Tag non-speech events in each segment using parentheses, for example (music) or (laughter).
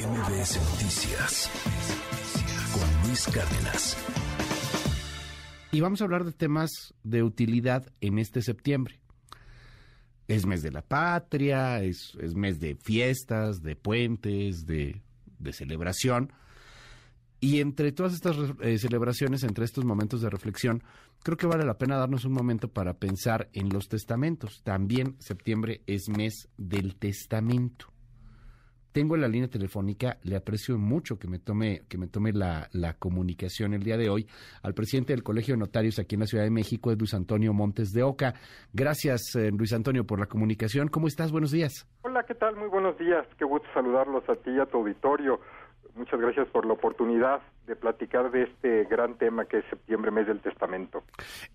MBS Noticias con Luis Cárdenas. Y vamos a hablar de temas de utilidad en este septiembre. Es mes de la patria, es, mes de fiestas, de puentes, de, celebración. Y entre todas estas eh, celebraciones, entre estos momentos de reflexión, creo que vale la pena darnos un momento para pensar en los testamentos. También septiembre es mes del testamento tengo en la línea telefónica, le aprecio mucho que me tome, que me tome la, comunicación el día de hoy al presidente del Colegio de Notarios aquí en la Ciudad de México, es Luis Antonio Montes de Oca. Gracias, eh, Luis Antonio, por la comunicación. ¿Cómo estás? Buenos días. Hola, ¿qué tal? Muy buenos días. Qué gusto saludarlos a ti y a tu auditorio. Muchas gracias por la oportunidad de platicar de este gran tema que es septiembre, mes del testamento.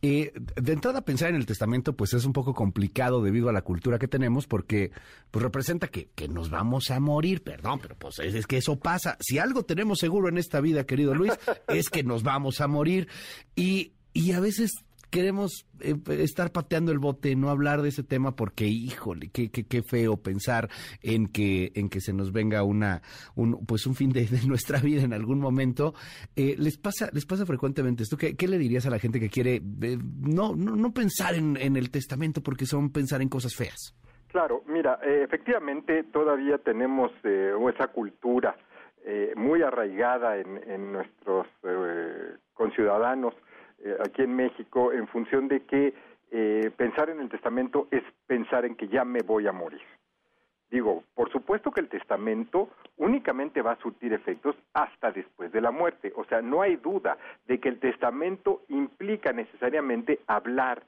Eh, de entrada, pensar en el testamento pues es un poco complicado debido a la cultura que tenemos porque pues representa que, que nos vamos a morir, perdón, pero pues es, es, que eso pasa. Si algo tenemos seguro en esta vida, querido Luis, (laughs) es que nos vamos a morir y, y a veces queremos eh, estar pateando el bote, no hablar de ese tema porque, híjole, qué, qué, qué, feo pensar en que, en que se nos venga una, un, pues un fin de, nuestra vida en algún momento. Eh, ¿les, pasa, ¿Les pasa frecuentemente esto? ¿Qué, ¿Qué, le dirías a la gente que quiere eh, no, no, no pensar en, en el testamento porque son pensar en cosas feas? Claro, mira, efectivamente todavía tenemos esa cultura muy arraigada en, en nuestros conciudadanos eh, aquí en México en función de que eh, pensar en el testamento es pensar en que ya me voy a morir. Digo, por supuesto que el testamento únicamente va a surtir efectos hasta después de la muerte. O sea, no hay duda de que el testamento implica necesariamente hablar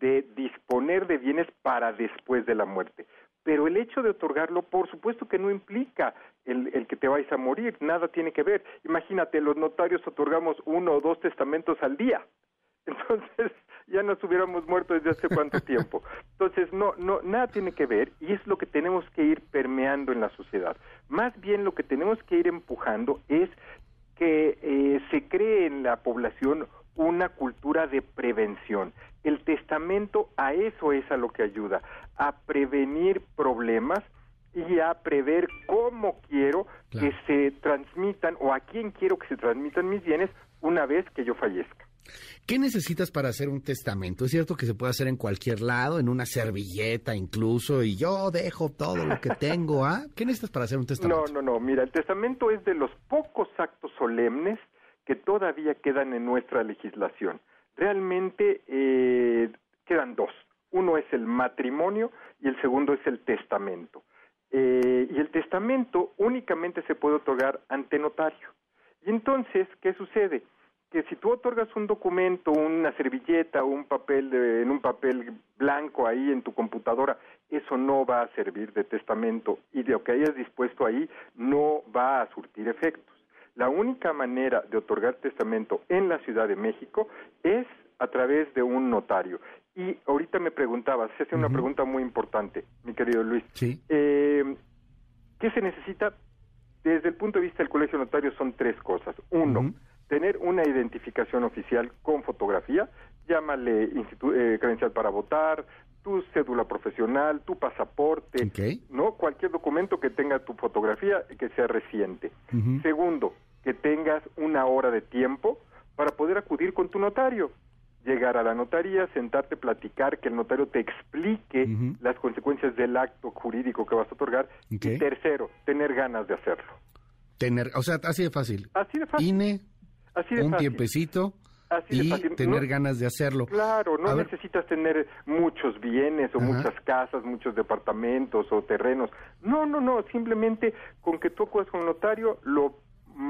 de disponer de bienes para después de la muerte. Pero el hecho de otorgarlo, por supuesto que no implica el, el, que te vayas a morir, nada tiene que ver. Imagínate, los notarios otorgamos uno o dos testamentos al día. (laughs) Entonces, ya nos hubiéramos muerto desde hace cuánto (laughs) tiempo. Entonces, no, no, nada tiene que ver y es lo que tenemos que ir permeando en la sociedad. Más bien lo que tenemos que ir empujando es que eh, se cree en la población una cultura de prevención. El testamento a eso es a lo que ayuda, a prevenir problemas y a prever cómo quiero que se transmitan o a quién quiero que se transmitan mis bienes una vez que yo fallezca. ¿Qué necesitas para hacer un testamento? Es cierto que se puede hacer en cualquier lado, en una servilleta incluso, y yo dejo todo lo que tengo, ¿ah? ¿Qué necesitas para hacer un testamento? No, no, no, mira, el testamento es de los pocos actos solemnes que todavía quedan en nuestra legislación. Realmente eh, quedan dos. Uno es el matrimonio y el segundo es el testamento. Eh, y el testamento únicamente se puede otorgar ante notario. Y entonces, ¿qué sucede? que si tú otorgas un documento, una servilleta, un papel en un papel blanco ahí en tu computadora, eso no va a servir de testamento y de lo que hayas dispuesto ahí no va a surtir efectos. La única manera de otorgar testamento en la Ciudad de México es a través de un notario. Y ahorita me preguntabas, se hace una pregunta muy importante, mi querido Luis. Sí. Eh, ¿Qué se necesita? Desde el punto de vista del colegio notario son tres cosas. Uno, tener una identificación oficial con fotografía, llámale eh, credencial para votar, tu cédula profesional, tu pasaporte, no cualquier documento que tenga tu fotografía que sea reciente. Segundo, que tengas una hora de tiempo para poder acudir con tu notario. Llegar a la notaría, sentarte, platicar, que el notario te explique las consecuencias del acto jurídico que vas a otorgar. Y tercero, tener ganas de hacerlo. Tener, o sea, así de fácil. Así de fácil. INE, un tiempecito y tener ganas de hacerlo. Claro, no necesitas tener muchos bienes o muchas casas, muchos departamentos o terrenos. No, no, no, simplemente con que tú acudas con un notario, lo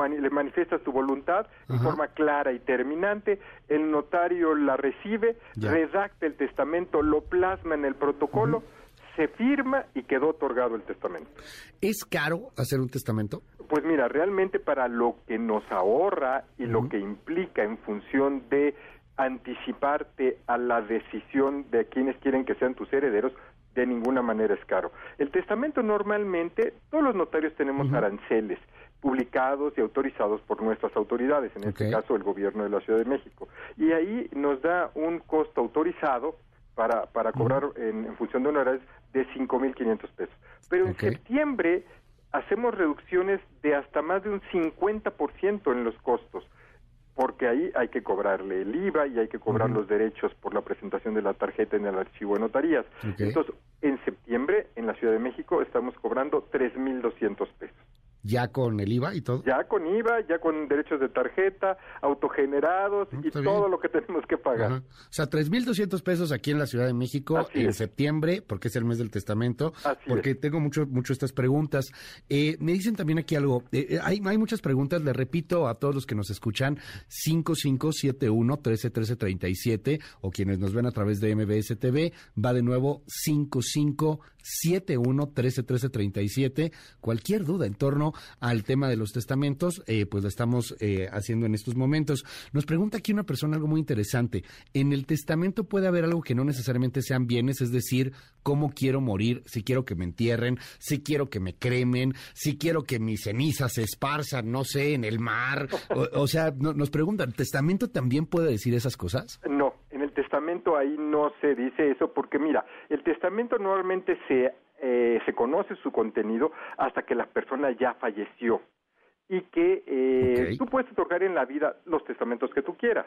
le manifiestas tu voluntad de forma clara y terminante, el notario la recibe, redacta el testamento, lo plasma en el protocolo, se firma y quedó otorgado el testamento. ¿Es caro hacer un testamento? Pues mira, realmente para lo que nos ahorra y lo que implica en función de anticiparte a la decisión de quienes quieren que sean tus herederos, de ninguna manera es caro. El testamento normalmente, todos los notarios tenemos aranceles publicados y autorizados por nuestras autoridades, en este caso el gobierno de la Ciudad de México. Y ahí nos da un costo autorizado para, para cobrar en, función de honorarios de 5.500 pesos. Pero en septiembre hacemos reducciones de hasta más de un 50% en los costos porque ahí hay que cobrarle el IVA y hay que cobrar los derechos por la presentación de la tarjeta en el archivo de notarías. Entonces, en septiembre, en la Ciudad de México, estamos cobrando 3.200 pesos. ¿Ya con el IVA y todo? Ya con IVA, ya con derechos de tarjeta, autogenerados ah, y todo lo que tenemos que pagar. O sea, 3.200 pesos aquí en la Ciudad de México en septiembre, porque es el mes del testamento, porque tengo mucho, mucho estas preguntas. Eh, me dicen también aquí algo, eh, eh, hay, hay muchas preguntas, le repito a todos los que nos escuchan, 5571-131337 o quienes nos ven a través de MBS TV, va de nuevo 5571-131337. Cualquier duda en torno al tema de los testamentos, eh, pues lo estamos eh, haciendo en estos momentos. Nos pregunta aquí una persona algo muy interesante. En el testamento puede haber algo que no necesariamente sean bienes, es decir, cómo quiero morir, si quiero que me entierren, si quiero que me cremen, si quiero que mis cenizas se esparzan, no sé, en el mar. O, sea, nos preguntan, ¿el testamento también puede decir esas cosas? No, en el testamento ahí no se dice eso porque mira, el testamento normalmente se eh, se conoce su contenido hasta que la persona ya falleció y que eh, tú puedes otorgar en la vida los testamentos que tú quieras.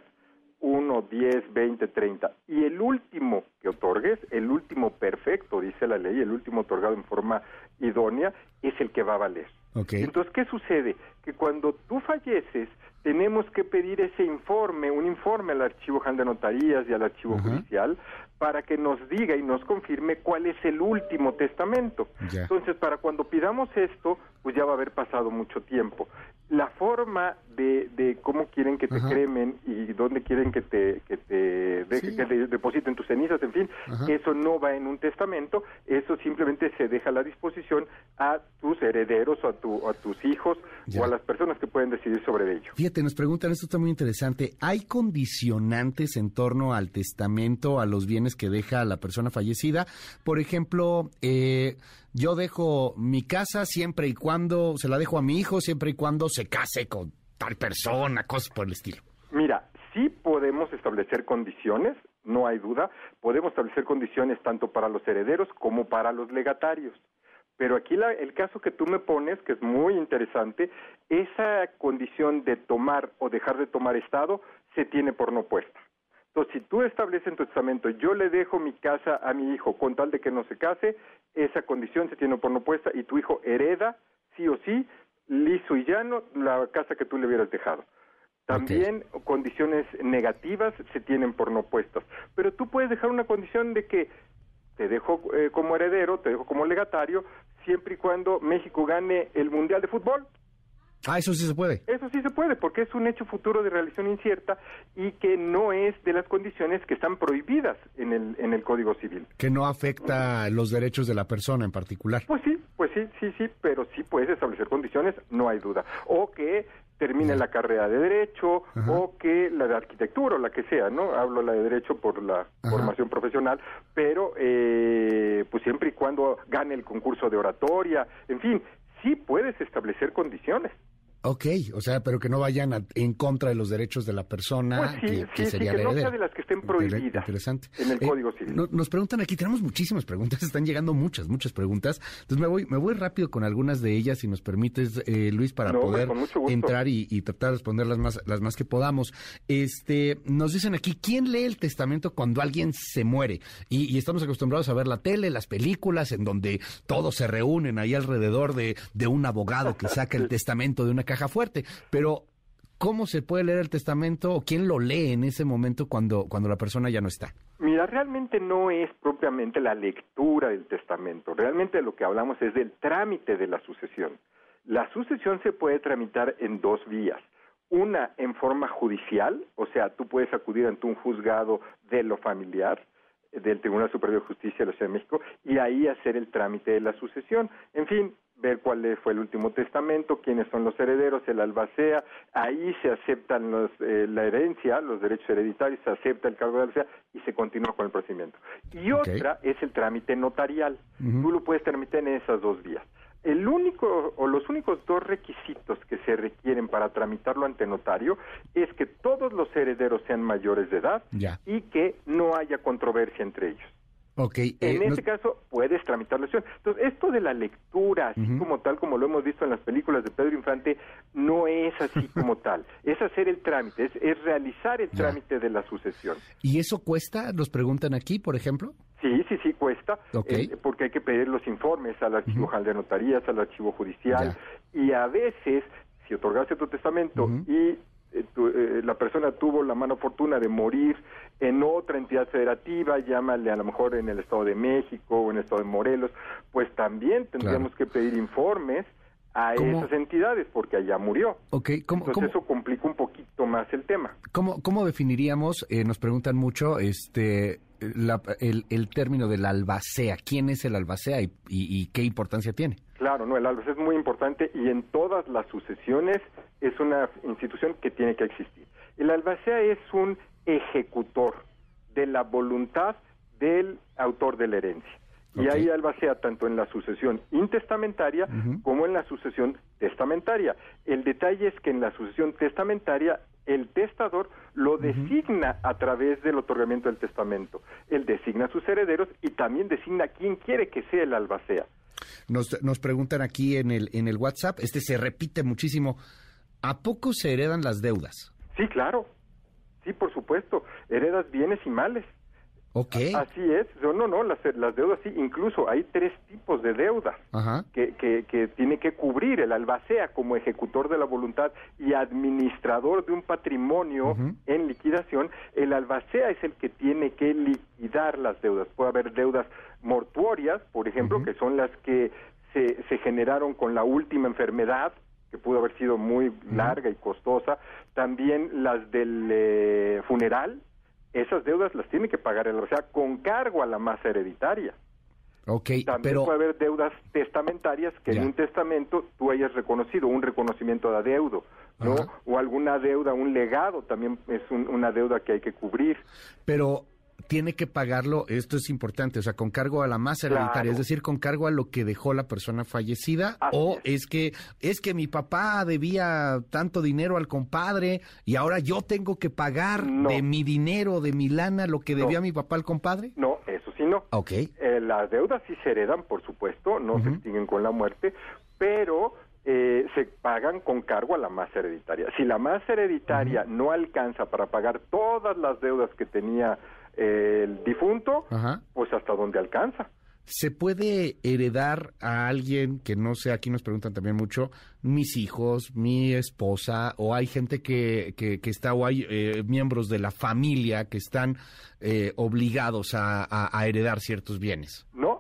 Uno, diez, veinte, treinta. Y el último que otorgues, el último perfecto, dice la ley, el último otorgado en forma idónea, es el que va a valer. Entonces, ¿qué sucede? Que cuando tú falleces, tenemos que pedir ese informe, un informe al Archivo General de Notarías y al Archivo Judicial, para que nos diga y nos confirme cuál es el último testamento. Entonces, para cuando pidamos esto, pues ya va a haber pasado mucho tiempo. La forma de, de cómo quieren que te cremen y dónde quieren que te, que te, depositen tus cenizas, en fin, eso no va en un testamento, eso simplemente se deja a la disposición a tus herederos o a, tu, a tus hijos o a las personas que pueden decidir sobre ello. Fíjate, nos preguntan, esto está muy interesante, ¿hay condicionantes en torno al testamento, a los bienes que deja la persona fallecida. Por ejemplo, eh, yo dejo mi casa siempre y cuando, se la dejo a mi hijo siempre y cuando se case con tal persona, cosas por el estilo. Mira, sí podemos establecer condiciones, no hay duda, podemos establecer condiciones tanto para los herederos como para los legatarios. Pero aquí el caso que tú me pones, que es muy interesante, esa condición de tomar o dejar de tomar Estado se tiene por no puesta. Entonces, si tú estableces en tu testamento, yo le dejo mi casa a mi hijo con tal de que no se case, esa condición se tiene por no puesta y tu hijo hereda, sí o sí, liso y llano, la casa que tú le hubieras dejado. También condiciones negativas se tienen por no puestas. Pero tú puedes dejar una condición de que te dejo eh, como heredero, te dejo como legatario, siempre y cuando México gane el Mundial de Fútbol. Ah, eso sí se puede. Eso sí se puede, porque es un hecho futuro de realización incierta y que no es de las condiciones que están prohibidas en el, en el Código Civil. Que no afecta los derechos de la persona en particular. Pues sí, pues sí, sí, sí, pero sí puedes establecer condiciones, no hay duda. O que termine la carrera de Derecho, o que la de Arquitectura, o la que sea, ¿no? Hablo la de Derecho por la formación profesional, pero eh, pues siempre y cuando gane el concurso de oratoria, en fin, sí puedes establecer condiciones. Ok, o sea, pero que no vayan en contra de los derechos de la persona pues sí, que, sí, sería sí, que no sea de las que estén prohibidas Interesante. en el eh, Código Civil. nos preguntan aquí, tenemos muchísimas (laughs) preguntas, están llegando muchas, muchas preguntas. Entonces me voy, me voy rápido con algunas de ellas, si nos permites, eh, Luis, para poder entrar y, tratar de responder las más, las más que podamos. Este, nos dicen aquí, ¿quién lee el testamento cuando alguien se muere? Y, estamos acostumbrados a ver la tele, las películas, en donde todos se reúnen ahí alrededor de, de un abogado que saca el testamento de una caja fuerte, pero ¿cómo se puede leer el testamento o quién lo lee en ese momento cuando, cuando la persona ya no está? Mira, realmente no es propiamente la lectura del testamento, realmente lo que hablamos es del trámite de la sucesión. La sucesión se puede tramitar en dos vías. Una en forma judicial, o sea, tú puedes acudir ante un juzgado de lo familiar, del Tribunal Superior de Justicia de la Ciudad de México, y ahí hacer el trámite de la sucesión. En fin, ver cuál fue el último testamento, quiénes son los herederos, el albacea, ahí se aceptan los, eh, la herencia, los derechos hereditarios, se acepta el cargo de albacea y se continúa con el procedimiento. Y otra es el trámite notarial. Tú lo puedes tramitar en esas dos vías. El único o los únicos dos requisitos que se requieren para tramitarlo ante notario es que todos los herederos sean mayores de edad y que no haya controversia entre ellos. Ok. En eh, este caso puedes tramitar la acción. Entonces, esto de la lectura, así como tal, como lo hemos visto en las películas de Pedro Infante, no es así (laughs) como tal. Es hacer el trámite, es, es realizar el Ya. trámite de la sucesión. ¿Y eso cuesta? Nos preguntan aquí, por ejemplo. Sí, sí, sí, cuesta, Ok. eh, porque hay que pedir los informes al archivo general de notarías, al archivo judicial, y a veces, si otorgaste tu testamento y tu- eh, la persona tuvo la mala fortuna de morir en otra entidad federativa, llámale a lo mejor en el Estado de México o en el Estado de Morelos, pues también tendríamos que pedir informes a ¿Cómo? esas entidades porque allá murió. Ok, ¿cómo, Entonces cómo- eso complica un poquito más el tema. cómo- cómo definiríamos, eh, nos preguntan mucho, este, la- el, el término del albacea? ¿Quién es el albacea y, y- y qué importancia tiene? Claro, no, el albacea es muy importante y en todas las sucesiones es una institución que tiene que existir. El albacea es un ejecutor de la voluntad del autor de la herencia. Y hay albacea tanto en la sucesión intestamentaria como en la sucesión testamentaria. El detalle es que en la sucesión testamentaria el testador lo designa a través del otorgamiento del testamento. Él designa a sus herederos y también designa quién quiere que sea el albacea. Nos, nos preguntan aquí en el, en el WhatsApp, este se repite muchísimo. ¿A poco se heredan las deudas? Sí, claro. Sí, por supuesto. Heredas bienes y males. Ok. Así es. No, no. Las, las deudas sí. Incluso hay tres tipos de deudas Ajá. que, que, que tiene que cubrir el albacea como ejecutor de la voluntad y administrador de un patrimonio en liquidación. El albacea es el que tiene que liquidar las deudas. Puede haber deudas mortuorias, por ejemplo, que son las que se, se generaron con la última enfermedad que pudo haber sido muy larga y costosa, también las del eh, funeral, esas deudas las tiene que pagar el albacea con cargo a la masa hereditaria. Ok, También pero... puede haber deudas testamentarias que Ya. en un testamento tú hayas reconocido, un reconocimiento de adeudo, ¿no? Ajá. O alguna deuda, un legado también es un- una deuda que hay que cubrir. Pero tiene que pagarlo, esto es importante, o sea, con cargo a la masa hereditaria, es decir, con cargo a lo que dejó la persona fallecida, Así o es. es que es que mi papá debía tanto dinero al compadre y ahora yo tengo que pagar No. de mi dinero, de mi lana, lo que No. debía mi papá al compadre. No, eso sí no. Ok. Eh, las deudas sí se heredan, por supuesto, no se extinguen con la muerte, pero eh, se pagan con cargo a la masa hereditaria. Si la masa hereditaria no alcanza para pagar todas las deudas que tenía el difunto, Ajá. pues hasta donde alcanza. ¿Se puede heredar a alguien que no sé, aquí nos preguntan también mucho, mis hijos, mi esposa, o hay gente que, que, que está, o hay eh, miembros de la familia que están eh, obligados a, a- a heredar ciertos bienes? No,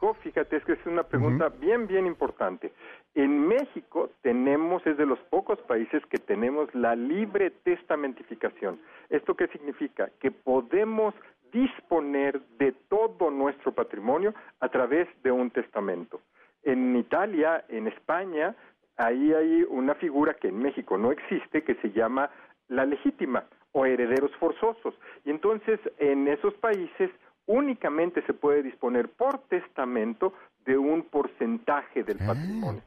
México, fíjate, es que es una pregunta bien, bien importante. En México tenemos, es de los pocos países que tenemos la libre testamentificación. ¿Esto qué significa? Que podemos disponer de todo nuestro patrimonio a través de un testamento. En Italia, en España, ahí hay una figura que en México no existe que se llama la legítima o herederos forzosos. Y entonces en esos países únicamente se puede disponer por testamento de un porcentaje del Ah. patrimonio.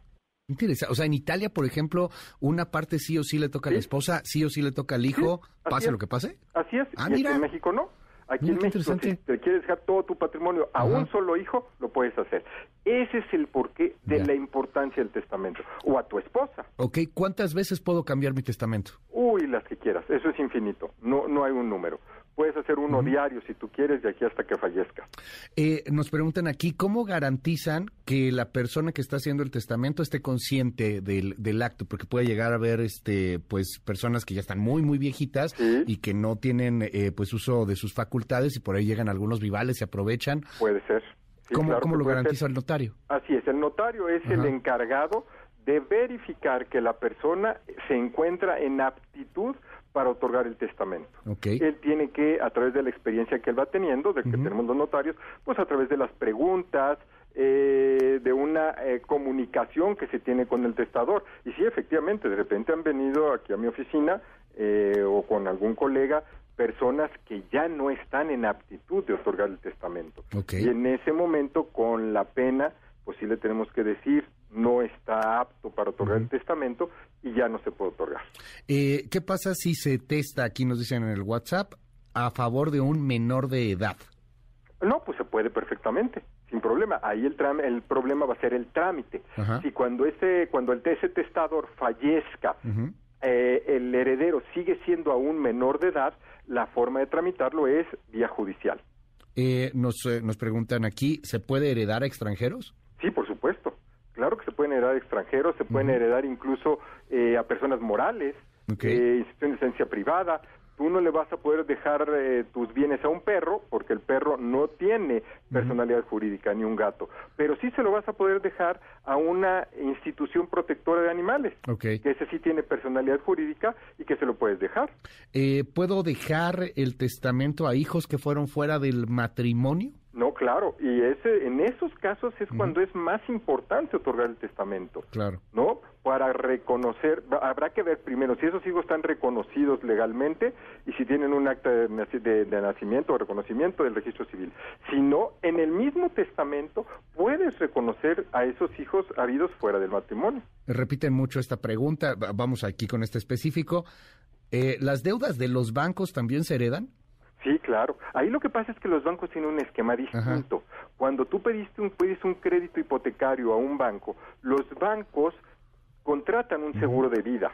Interesante. O sea, en Italia, por ejemplo, una parte sí o sí le toca a la Sí. esposa, sí o sí le toca al hijo, así pase es. lo que pase. Así es, Ah, y aquí mira. en México no. Aquí Mira en qué México, si te quieres dejar todo tu patrimonio a Ajá. un solo hijo, lo puedes hacer. Ese es el porqué de Ya. la importancia del testamento. O a tu esposa. Ok, ¿cuántas veces puedo cambiar mi testamento? Uy, las que quieras. Eso es infinito. No, no hay un número. Puedes hacer uno diario si tú quieres de aquí hasta que fallezca. Eh, nos preguntan aquí, ¿cómo garantizan que la persona que está haciendo el testamento esté consciente del, del acto? Porque puede llegar a haber este, pues, personas que ya están muy, muy viejitas Sí. y que no tienen eh, pues uso de sus facultades y por ahí llegan algunos vivales, se aprovechan. Puede ser. Sí, ¿Cómo, claro cómo lo ser. garantiza el notario? Así es, el notario es el encargado de verificar que la persona se encuentra en aptitud para otorgar el testamento. Ok. Él tiene que, a través de la experiencia que él va teniendo, de que tenemos los notarios, pues a través de las preguntas, eh, de una eh, comunicación que se tiene con el testador. Y sí, efectivamente, de repente han venido aquí a mi oficina eh, o con algún colega personas que ya no están en aptitud de otorgar el testamento. Ok. Y en ese momento, con la pena, pues sí le tenemos que decir, no está apto para otorgar el testamento y ya no se puede otorgar. Eh, ¿Qué pasa si se testa, aquí nos dicen en el WhatsApp, a favor de un menor de edad? No, pues se puede perfectamente, sin problema. Ahí el, tram- el problema va a ser el trámite. Ajá. Si cuando ese, cuando el ese testador fallezca, eh, el heredero sigue siendo aún menor de edad, la forma de tramitarlo es vía judicial. Eh, nos, eh, nos preguntan aquí, ¿se puede heredar a extranjeros? Sí, por supuesto. Claro que se pueden heredar extranjeros, se pueden heredar incluso eh, a personas morales, eh, instituciones de licencia privada. Tú no le vas a poder dejar eh, tus bienes a un perro porque el perro no tiene personalidad jurídica ni un gato, pero sí se lo vas a poder dejar a una institución protectora de animales, que ese sí tiene personalidad jurídica y que se lo puedes dejar. Eh, ¿Puedo dejar el testamento a hijos que fueron fuera del matrimonio? No, claro, y ese en esos casos es cuando es más importante otorgar el testamento. Claro. ¿no? Para reconocer, habrá que ver primero si esos hijos están reconocidos legalmente y si tienen un acta de, de- de nacimiento o reconocimiento del registro civil. Si no, en el mismo testamento puedes reconocer a esos hijos habidos fuera del matrimonio. Repiten mucho esta pregunta, va- vamos aquí con este específico. Eh, ¿Las deudas de los bancos también se heredan? Sí, claro. Ahí lo que pasa es que los bancos tienen un esquema distinto. Cuando tú pediste un, pediste un crédito hipotecario a un banco, los bancos contratan un seguro de vida.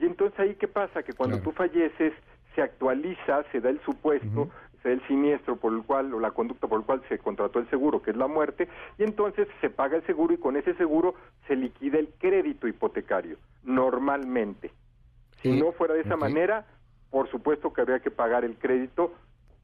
Y entonces ahí qué pasa? Que cuando Claro. tú falleces, se actualiza, se da el supuesto, se da el siniestro por el cual, o la conducta por el cual se contrató el seguro, que es la muerte, y entonces se paga el seguro y con ese seguro se liquida el crédito hipotecario, normalmente. Si Eh, no fuera de esa manera, por supuesto que habría que pagar el crédito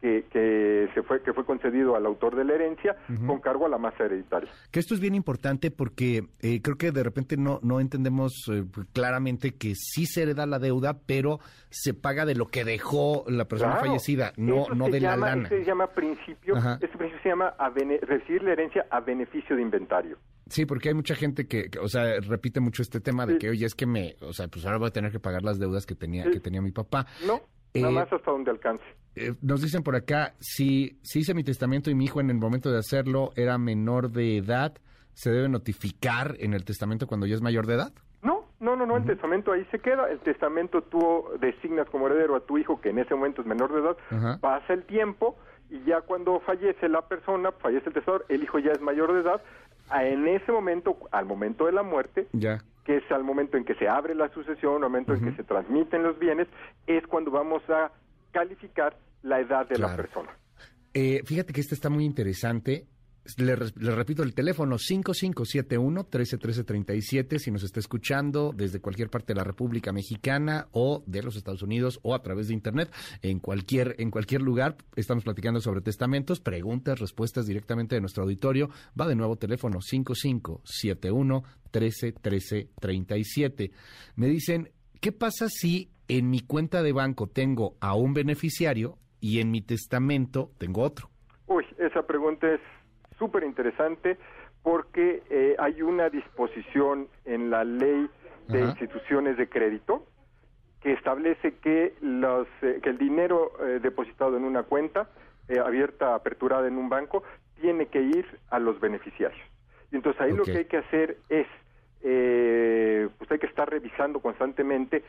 que, que se fue que fue concedido al autor de la herencia con cargo a la masa hereditaria. Que esto es bien importante porque eh, creo que de repente no, no entendemos eh, claramente que sí se hereda la deuda, pero se paga de lo que dejó la persona Claro. fallecida, no, no de llama, la lana. se llama principio, Ajá. este principio se llama a bene- recibir la herencia a beneficio de inventario. Sí, porque hay mucha gente que, que, o sea, repite mucho este tema de Sí. que, oye, es que me, o sea, pues ahora voy a tener que pagar las deudas que tenía, Sí. que tenía mi papá. No, Eh, nada más hasta donde alcance. Eh, nos dicen por acá, si, si hice mi testamento y mi hijo en el momento de hacerlo era menor de edad, ¿se debe notificar en el testamento cuando ya es mayor de edad? No, no, no, no, el testamento ahí se queda. El testamento tú designas como heredero a tu hijo, que en ese momento es menor de edad, Ajá. pasa el tiempo y ya cuando fallece la persona, fallece el testador, el hijo ya es mayor de edad, en ese momento, al momento de la muerte, Ya. que es al momento en que se abre la sucesión, al momento en que se transmiten los bienes, es cuando vamos a calificar la edad de la persona. Eh, fíjate que este está muy interesante. Le, re- le repito el teléfono 5571-131337 si nos está escuchando desde cualquier parte de la República Mexicana o de los Estados Unidos o a través de Internet. En cualquier, en cualquier lugar estamos platicando sobre testamentos, preguntas, respuestas directamente de nuestro auditorio. Va de nuevo teléfono 5571-131337. Me dicen, ¿qué pasa si en mi cuenta de banco tengo a un beneficiario y en mi testamento tengo otro? Uy, esa pregunta es súper interesante porque eh, hay una disposición en la ley de instituciones de crédito que establece que, los, eh, que el dinero eh, depositado en una cuenta abierta, aperturada en un banco, tiene que ir a los beneficiarios. Y entonces ahí lo que hay que hacer es, pues hay que estar revisando constantemente.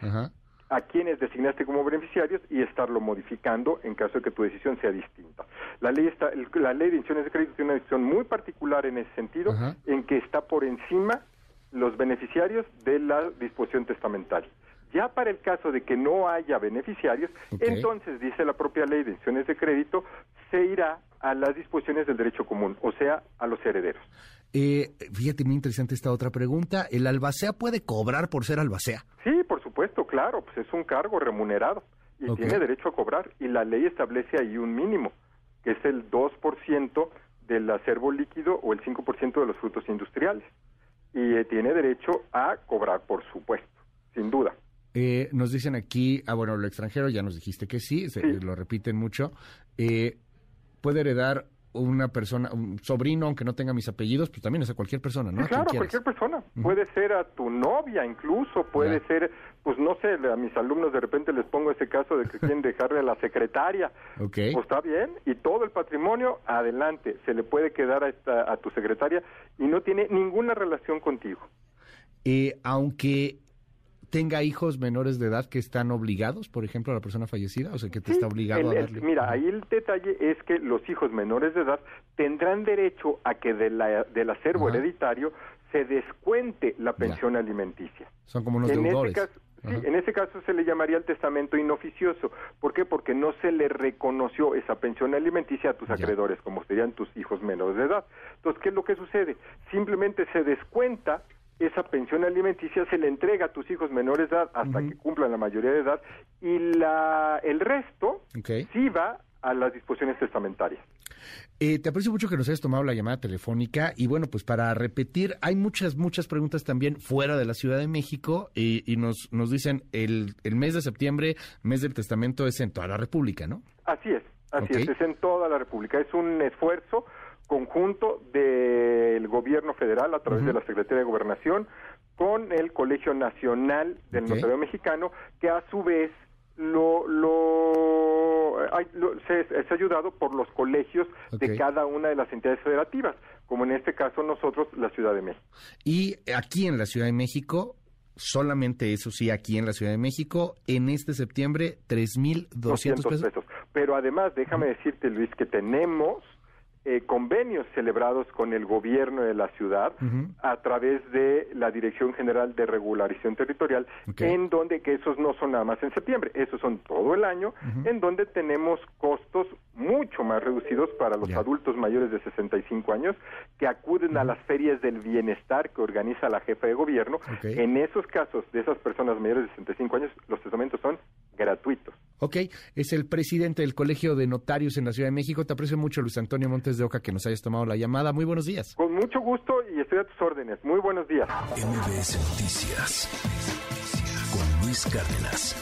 A quienes designaste como beneficiarios y estarlo modificando en caso de que tu decisión sea distinta. La ley está, el- la ley de instituciones de crédito tiene una decisión muy particular en ese sentido, en que está por encima los beneficiarios de la disposición testamentaria. Ya para el caso de que no haya beneficiarios, entonces dice la propia ley de instituciones de crédito, se irá a las disposiciones del derecho común, o sea, a los herederos. Eh, fíjate, muy interesante esta otra pregunta. ¿El albacea puede cobrar por ser albacea? Sí, por supuesto, claro, pues es un cargo remunerado y tiene derecho a cobrar y la ley establece ahí un mínimo, que es el 2% del acervo líquido o el 5% de los frutos industriales. Y eh, tiene derecho a cobrar, por supuesto, sin duda. Eh, nos dicen aquí, ah, bueno, lo extranjero, ya nos dijiste que sí, se- Sí. lo repiten mucho. Eh, ¿Puede heredar una persona, un sobrino, aunque no tenga mis apellidos? Pues también es a cualquier persona, ¿no? Sí, claro, cualquier persona. Puede ser a tu novia incluso, puede ser, pues no sé, a mis alumnos de repente les pongo ese caso de que (laughs) quieren dejarle a la secretaria. Ok. Pues está bien, y todo el patrimonio, adelante, se le puede quedar a, esta, a tu secretaria y no tiene ninguna relación contigo. Eh, aunque tenga hijos menores de edad que están obligados, por ejemplo, a la persona fallecida? O sea, que te está obligado a darle. mira, ahí el detalle es que los hijos menores de edad tendrán derecho a que de la, del acervo hereditario se descuente la pensión alimenticia. Son como unos deudores. Sí, en ese caso se le llamaría el testamento inoficioso. ¿Por qué? Porque no se le reconoció esa pensión alimenticia a tus acreedores, como serían tus hijos menores de edad. Entonces, ¿qué es lo que sucede? Simplemente se descuenta esa pensión alimenticia, se le entrega a tus hijos menores de edad hasta que cumplan la mayoría de edad y la, el resto sí va a las disposiciones testamentarias. Eh, te aprecio mucho que nos hayas tomado la llamada telefónica y bueno, pues para repetir, hay muchas, muchas preguntas también fuera de la Ciudad de México y, nos, nos dicen el, el mes de septiembre, mes del testamento es en toda la República, ¿no? Así es, así es, es en toda la República. Es un esfuerzo conjunto del gobierno federal a través de la Secretaría de Gobernación con el Colegio Nacional del Notario Mexicano, que a su vez lo, lo, se, es ayudado por los colegios de cada una de las entidades federativas, como en este caso nosotros, la Ciudad de México. Y aquí en la Ciudad de México, solamente eso sí, aquí en la Ciudad de México, en este septiembre, 3.200 pesos. pesos. Pero además, déjame decirte, Luis, que tenemos eh, convenios celebrados con el gobierno de la ciudad a través de la Dirección General de Regularización Territorial, en donde que esos no son nada más en septiembre, esos son todo el año, en donde tenemos costos mucho más reducidos para los adultos mayores de 65 años que acuden a las ferias del bienestar que organiza la jefa de gobierno. En esos casos de esas personas mayores de 65 años, los testamentos son gratuitos. Ok, es el presidente del Colegio de Notarios en la Ciudad de México. Te aprecio mucho, Luis Antonio Montes de Oca, que nos hayas tomado la llamada. Muy buenos días. Con mucho gusto y estoy a tus órdenes. Muy buenos días. MBS Noticias con Luis Cárdenas.